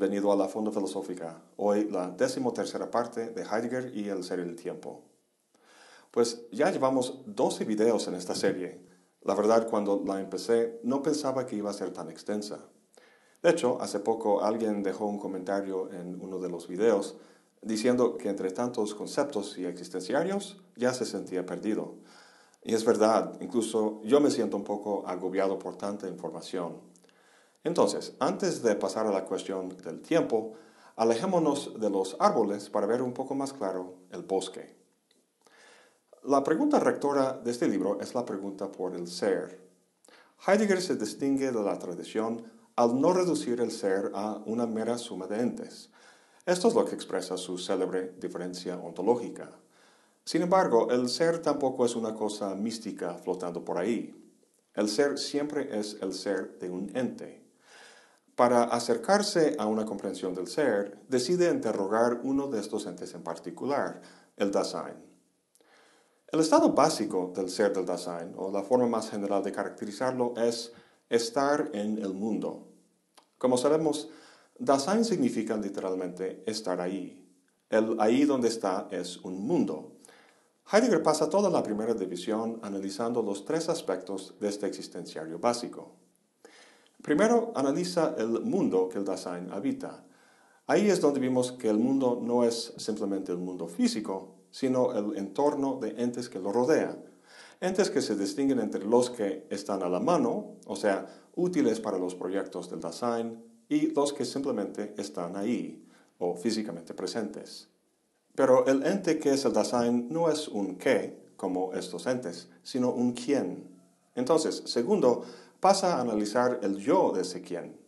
bienvenido a la Fonda Filosófica. Hoy la decimotercera parte de Heidegger y el ser y el tiempo. Pues ya llevamos 12 videos en esta serie. La verdad, cuando la empecé, no pensaba que iba a ser tan extensa. De hecho, hace poco alguien dejó un comentario en uno de los videos diciendo que entre tantos conceptos y existenciarios ya se sentía perdido. Y es verdad, incluso yo me siento un poco agobiado por tanta información. Entonces, antes de pasar a la cuestión del tiempo, alejémonos de los árboles para ver un poco más claro el bosque. La pregunta rectora de este libro es la pregunta por el ser. Heidegger se distingue de la tradición al no reducir el ser a una mera suma de entes. Esto es lo que expresa su célebre diferencia ontológica. Sin embargo, el ser tampoco es una cosa mística flotando por ahí. El ser siempre es el ser de un ente. Para acercarse a una comprensión del ser, decide interrogar uno de estos entes en particular, el Dasein. El estado básico del ser del Dasein, o la forma más general de caracterizarlo, es estar en el mundo. Como sabemos, Dasein significa literalmente estar ahí. El ahí donde está es un mundo. Heidegger pasa toda la primera división analizando los tres aspectos de este existenciario básico. Primero, analiza el mundo que el Dasein habita. Ahí es donde vimos que el mundo no es simplemente el mundo físico, sino el entorno de entes que lo rodean. Entes que se distinguen entre los que están a la mano, o sea, útiles para los proyectos del Dasein, y los que simplemente están ahí, o físicamente presentes. Pero el ente que es el Dasein no es un qué, como estos entes, sino un quién. Entonces, segundo, pasa a analizar el yo de ese quién.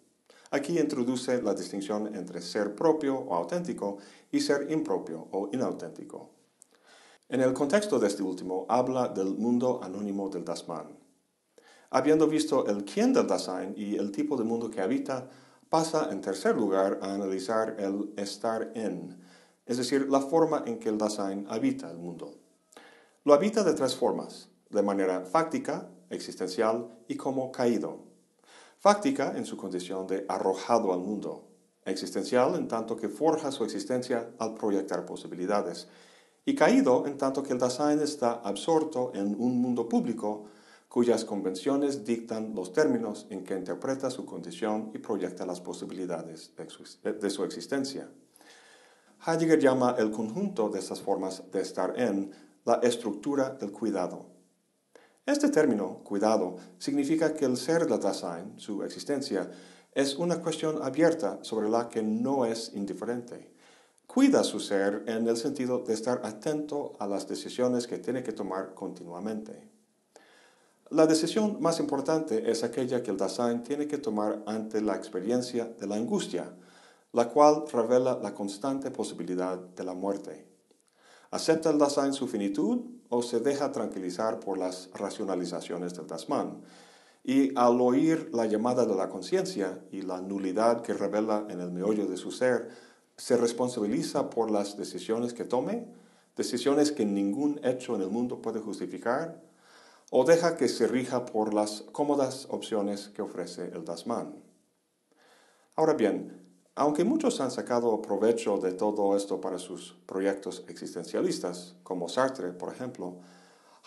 Aquí introduce la distinción entre ser propio o auténtico y ser impropio o inauténtico. En el contexto de este último, habla del mundo anónimo del Dasman. Habiendo visto el quién del Dasein y el tipo de mundo que habita, pasa en tercer lugar a analizar el estar en, es decir, la forma en que el Dasein habita el mundo. Lo habita de tres formas, de manera fáctica, existencial y como caído. Fáctica en su condición de arrojado al mundo, existencial en tanto que forja su existencia al proyectar posibilidades, y caído en tanto que el Dasein está absorto en un mundo público cuyas convenciones dictan los términos en que interpreta su condición y proyecta las posibilidades de su, existencia. Heidegger llama el conjunto de estas formas de estar en la estructura del cuidado. Este término, cuidado, significa que el ser del Dasein, su existencia, es una cuestión abierta sobre la que no es indiferente. Cuida su ser en el sentido de estar atento a las decisiones que tiene que tomar continuamente. La decisión más importante es aquella que el Dasein tiene que tomar ante la experiencia de la angustia, la cual revela la constante posibilidad de la muerte. ¿Acepta el Dasein su finitud o se deja tranquilizar por las racionalizaciones del Dasman? Y al oír la llamada de la conciencia y la nulidad que revela en el meollo de su ser, se responsabiliza por las decisiones que tome, decisiones que ningún hecho en el mundo puede justificar, o deja que se rija por las cómodas opciones que ofrece el Dasman. Ahora bien, aunque muchos han sacado provecho de todo esto para sus proyectos existencialistas, como Sartre, por ejemplo,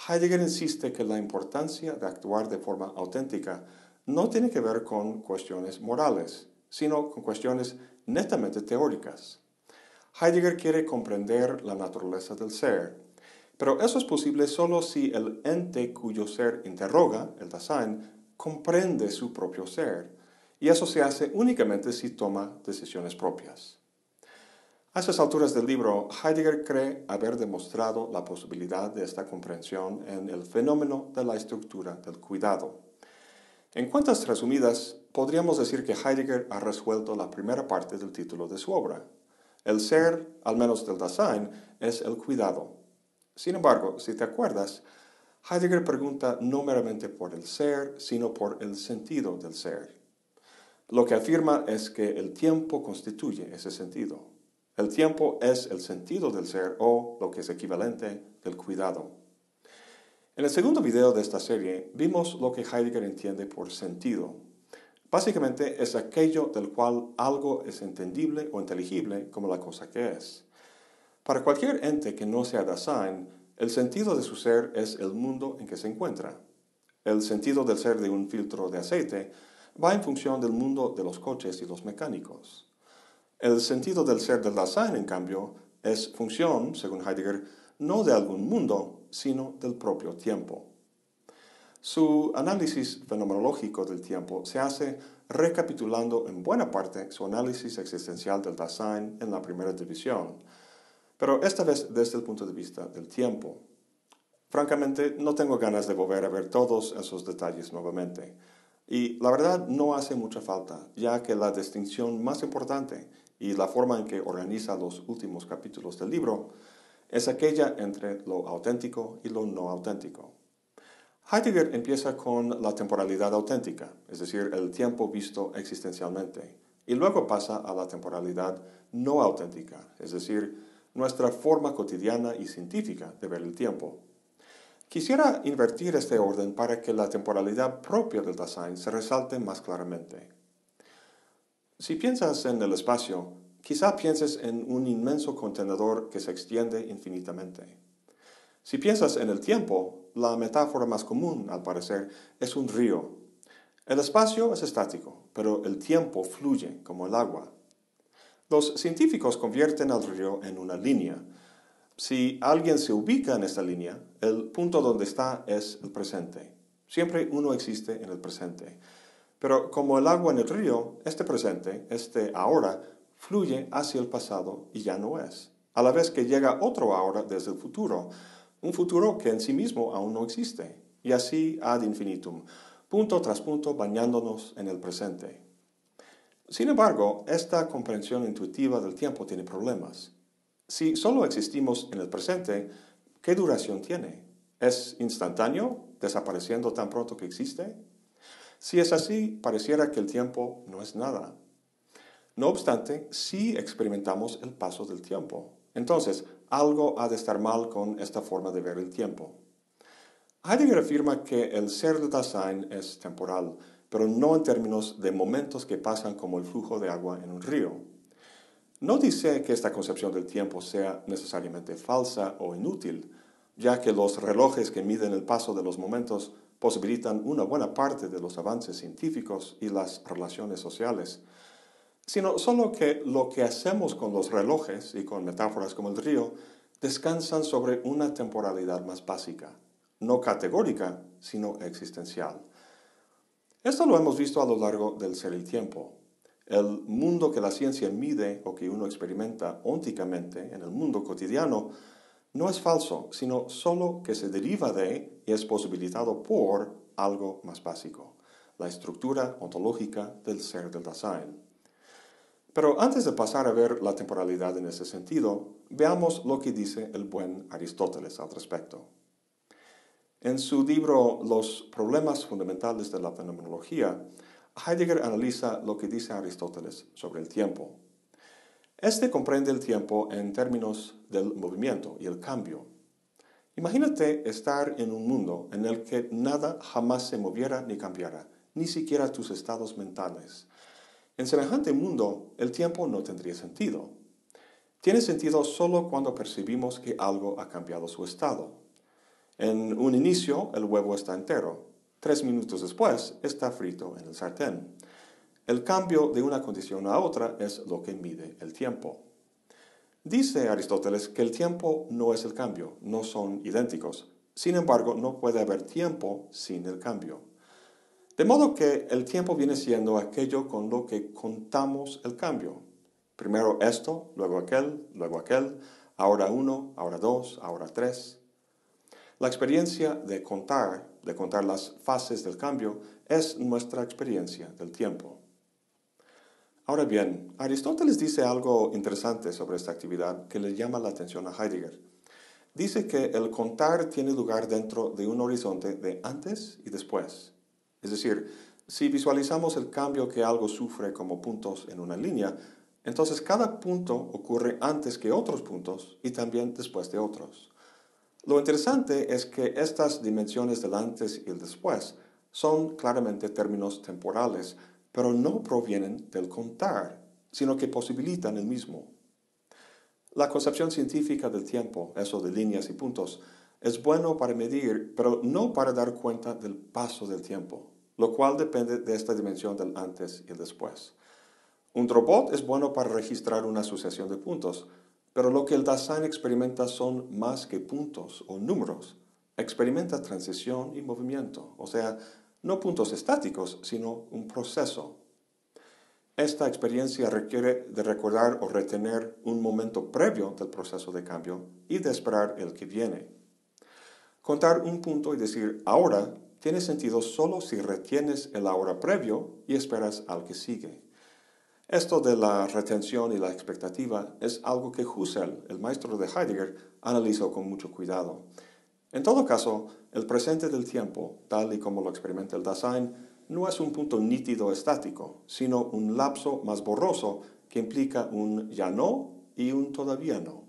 Heidegger insiste que la importancia de actuar de forma auténtica no tiene que ver con cuestiones morales, sino con cuestiones netamente teóricas. Heidegger quiere comprender la naturaleza del ser, pero eso es posible solo si el ente cuyo ser interroga, el Dasein, comprende su propio ser y eso se hace únicamente si toma decisiones propias. A estas alturas del libro, Heidegger cree haber demostrado la posibilidad de esta comprensión en el fenómeno de la estructura del cuidado. En cuantas resumidas, podríamos decir que Heidegger ha resuelto la primera parte del título de su obra. El ser, al menos del Dasein, es el cuidado. Sin embargo, si te acuerdas, Heidegger pregunta no meramente por el ser, sino por el sentido del ser. Lo que afirma es que el tiempo constituye ese sentido. El tiempo es el sentido del ser o, lo que es equivalente, del cuidado. En el segundo video de esta serie vimos lo que Heidegger entiende por sentido. Básicamente es aquello del cual algo es entendible o inteligible como la cosa que es. Para cualquier ente que no sea Dasein, el sentido de su ser es el mundo en que se encuentra. El sentido del ser de un filtro de aceite va en función del mundo de los coches y los mecánicos. El sentido del ser del Dasein, en cambio, es función, según Heidegger, no de algún mundo, sino del propio tiempo. Su análisis fenomenológico del tiempo se hace recapitulando en buena parte su análisis existencial del Dasein en la primera división, pero esta vez desde el punto de vista del tiempo. Francamente, no tengo ganas de volver a ver todos esos detalles nuevamente. Y la verdad no hace mucha falta, ya que la distinción más importante y la forma en que organiza los últimos capítulos del libro es aquella entre lo auténtico y lo no auténtico. Heidegger empieza con la temporalidad auténtica, es decir, el tiempo visto existencialmente, y luego pasa a la temporalidad no auténtica, es decir, nuestra forma cotidiana y científica de ver el tiempo. Quisiera invertir este orden para que la temporalidad propia del Dasein se resalte más claramente. Si piensas en el espacio, quizá pienses en un inmenso contenedor que se extiende infinitamente. Si piensas en el tiempo, la metáfora más común, al parecer, es un río. El espacio es estático, pero el tiempo fluye como el agua. Los científicos convierten al río en una línea. Si alguien se ubica en esta línea, el punto donde está es el presente. Siempre uno existe en el presente. Pero como el agua en el río, este presente, este ahora, fluye hacia el pasado y ya no es. A la vez que llega otro ahora desde el futuro, un futuro que en sí mismo aún no existe, y así ad infinitum, punto tras punto bañándonos en el presente. Sin embargo, esta comprensión intuitiva del tiempo tiene problemas. Si solo existimos en el presente, ¿qué duración tiene? ¿Es instantáneo, desapareciendo tan pronto que existe? Si es así, pareciera que el tiempo no es nada. No obstante, sí experimentamos el paso del tiempo. Entonces, algo ha de estar mal con esta forma de ver el tiempo. Heidegger afirma que el ser de Dasein es temporal, pero no en términos de momentos que pasan como el flujo de agua en un río. No dice que esta concepción del tiempo sea necesariamente falsa o inútil, ya que los relojes que miden el paso de los momentos posibilitan una buena parte de los avances científicos y las relaciones sociales, sino solo que lo que hacemos con los relojes y con metáforas como el río descansan sobre una temporalidad más básica, no categórica, sino existencial. Esto lo hemos visto a lo largo del ser y tiempo. El mundo que la ciencia mide o que uno experimenta ónticamente en el mundo cotidiano no es falso, sino solo que se deriva de y es posibilitado por algo más básico, la estructura ontológica del ser del Dasein. Pero antes de pasar a ver la temporalidad en ese sentido, veamos lo que dice el buen Aristóteles al respecto. En su libro Los problemas fundamentales de la fenomenología, Heidegger analiza lo que dice Aristóteles sobre el tiempo. Este comprende el tiempo en términos del movimiento y el cambio. Imagínate estar en un mundo en el que nada jamás se moviera ni cambiara, ni siquiera tus estados mentales. En semejante mundo, el tiempo no tendría sentido. Tiene sentido solo cuando percibimos que algo ha cambiado su estado. En un inicio, el huevo está entero. Tres minutos después, está frito en el sartén. El cambio de una condición a otra es lo que mide el tiempo. Dice Aristóteles que el tiempo no es el cambio, no son idénticos. Sin embargo, no puede haber tiempo sin el cambio. De modo que el tiempo viene siendo aquello con lo que contamos el cambio. Primero esto, luego aquel, luego aquel, ahora uno, ahora dos, ahora tres. La experiencia de contar, de contar las fases del cambio, es nuestra experiencia del tiempo. Ahora bien, Aristóteles dice algo interesante sobre esta actividad que le llama la atención a Heidegger. Dice que el contar tiene lugar dentro de un horizonte de antes y después. Es decir, si visualizamos el cambio que algo sufre como puntos en una línea, entonces cada punto ocurre antes que otros puntos y también después de otros. Lo interesante es que estas dimensiones del antes y el después son claramente términos temporales, pero no provienen del contar, sino que posibilitan el mismo. La concepción científica del tiempo, eso de líneas y puntos, es bueno para medir, pero no para dar cuenta del paso del tiempo, lo cual depende de esta dimensión del antes y el después. Un robot es bueno para registrar una sucesión de puntos, pero lo que el Dasein experimenta son más que puntos o números. Experimenta transición y movimiento, o sea, no puntos estáticos, sino un proceso. Esta experiencia requiere de recordar o retener un momento previo del proceso de cambio y de esperar el que viene. Contar un punto y decir ahora tiene sentido solo si retienes el ahora previo y esperas al que sigue. Esto de la retención y la expectativa es algo que Husserl, el maestro de Heidegger, analizó con mucho cuidado. En todo caso, el presente del tiempo, tal y como lo experimenta el Dasein, no es un punto nítido estático, sino un lapso más borroso que implica un ya no y un todavía no.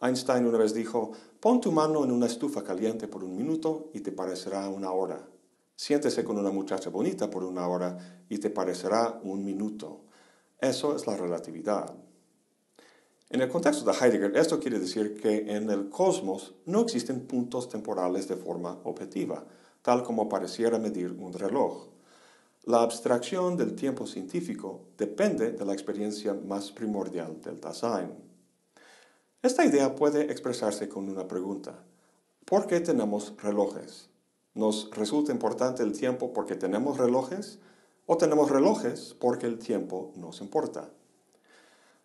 Einstein una vez dijo, pon tu mano en una estufa caliente por un minuto y te parecerá una hora. Siéntese con una muchacha bonita por una hora y te parecerá un minuto. Eso es la relatividad. En el contexto de Heidegger, esto quiere decir que en el cosmos no existen puntos temporales de forma objetiva, tal como pareciera medir un reloj. La abstracción del tiempo científico depende de la experiencia más primordial del Dasein. Esta idea puede expresarse con una pregunta. ¿Por qué tenemos relojes? ¿Nos resulta importante el tiempo porque tenemos relojes o tenemos relojes porque el tiempo nos importa?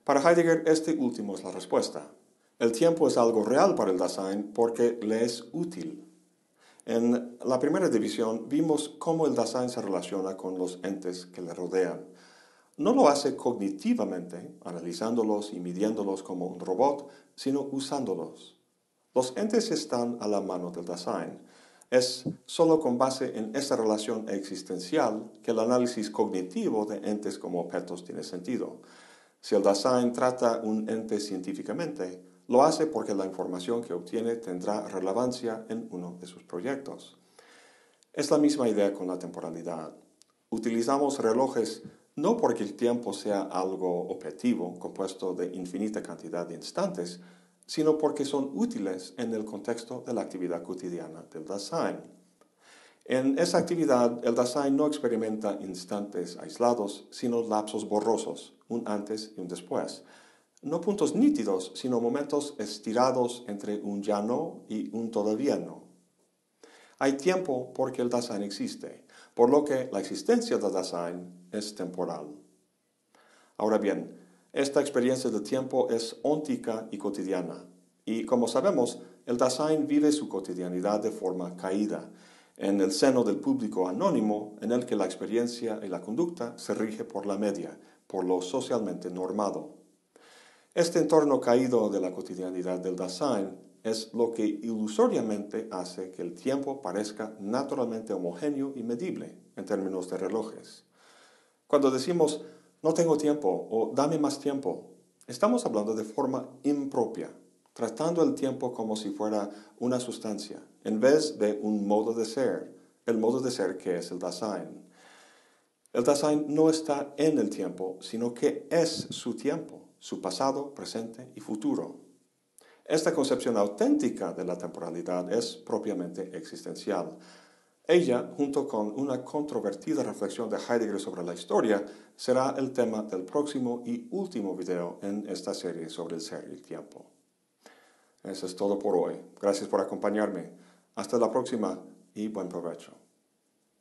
Para Heidegger, este último es la respuesta. El tiempo es algo real para el Dasein porque le es útil. En la primera división vimos cómo el Dasein se relaciona con los entes que le rodean. No lo hace cognitivamente, analizándolos y midiéndolos como un robot, sino usándolos. Los entes están a la mano del Dasein es solo con base en esta relación existencial que el análisis cognitivo de entes como objetos tiene sentido. Si el Dasein trata un ente científicamente, lo hace porque la información que obtiene tendrá relevancia en uno de sus proyectos. Es la misma idea con la temporalidad. Utilizamos relojes no porque el tiempo sea algo objetivo, compuesto de infinita cantidad de instantes, sino porque son útiles en el contexto de la actividad cotidiana del Dasein. En esa actividad, el Dasein no experimenta instantes aislados, sino lapsos borrosos, un antes y un después. No puntos nítidos, sino momentos estirados entre un ya no y un todavía no. Hay tiempo porque el Dasein existe, por lo que la existencia del Dasein es temporal. Ahora bien, esta experiencia del tiempo es óntica y cotidiana. Y como sabemos, el Dasein vive su cotidianidad de forma caída, en el seno del público anónimo en el que la experiencia y la conducta se rige por la media, por lo socialmente normado. Este entorno caído de la cotidianidad del Dasein es lo que ilusoriamente hace que el tiempo parezca naturalmente homogéneo y medible en términos de relojes. Cuando decimos no tengo tiempo o dame más tiempo. Estamos hablando de forma impropia, tratando el tiempo como si fuera una sustancia, en vez de un modo de ser, el modo de ser que es el Dasein. El Dasein no está en el tiempo, sino que es su tiempo, su pasado, presente y futuro. Esta concepción auténtica de la temporalidad es propiamente existencial. Ella, junto con una controvertida reflexión de Heidegger sobre la historia, será el tema del próximo y último video en esta serie sobre el ser y el tiempo. Eso es todo por hoy. Gracias por acompañarme. Hasta la próxima y buen provecho.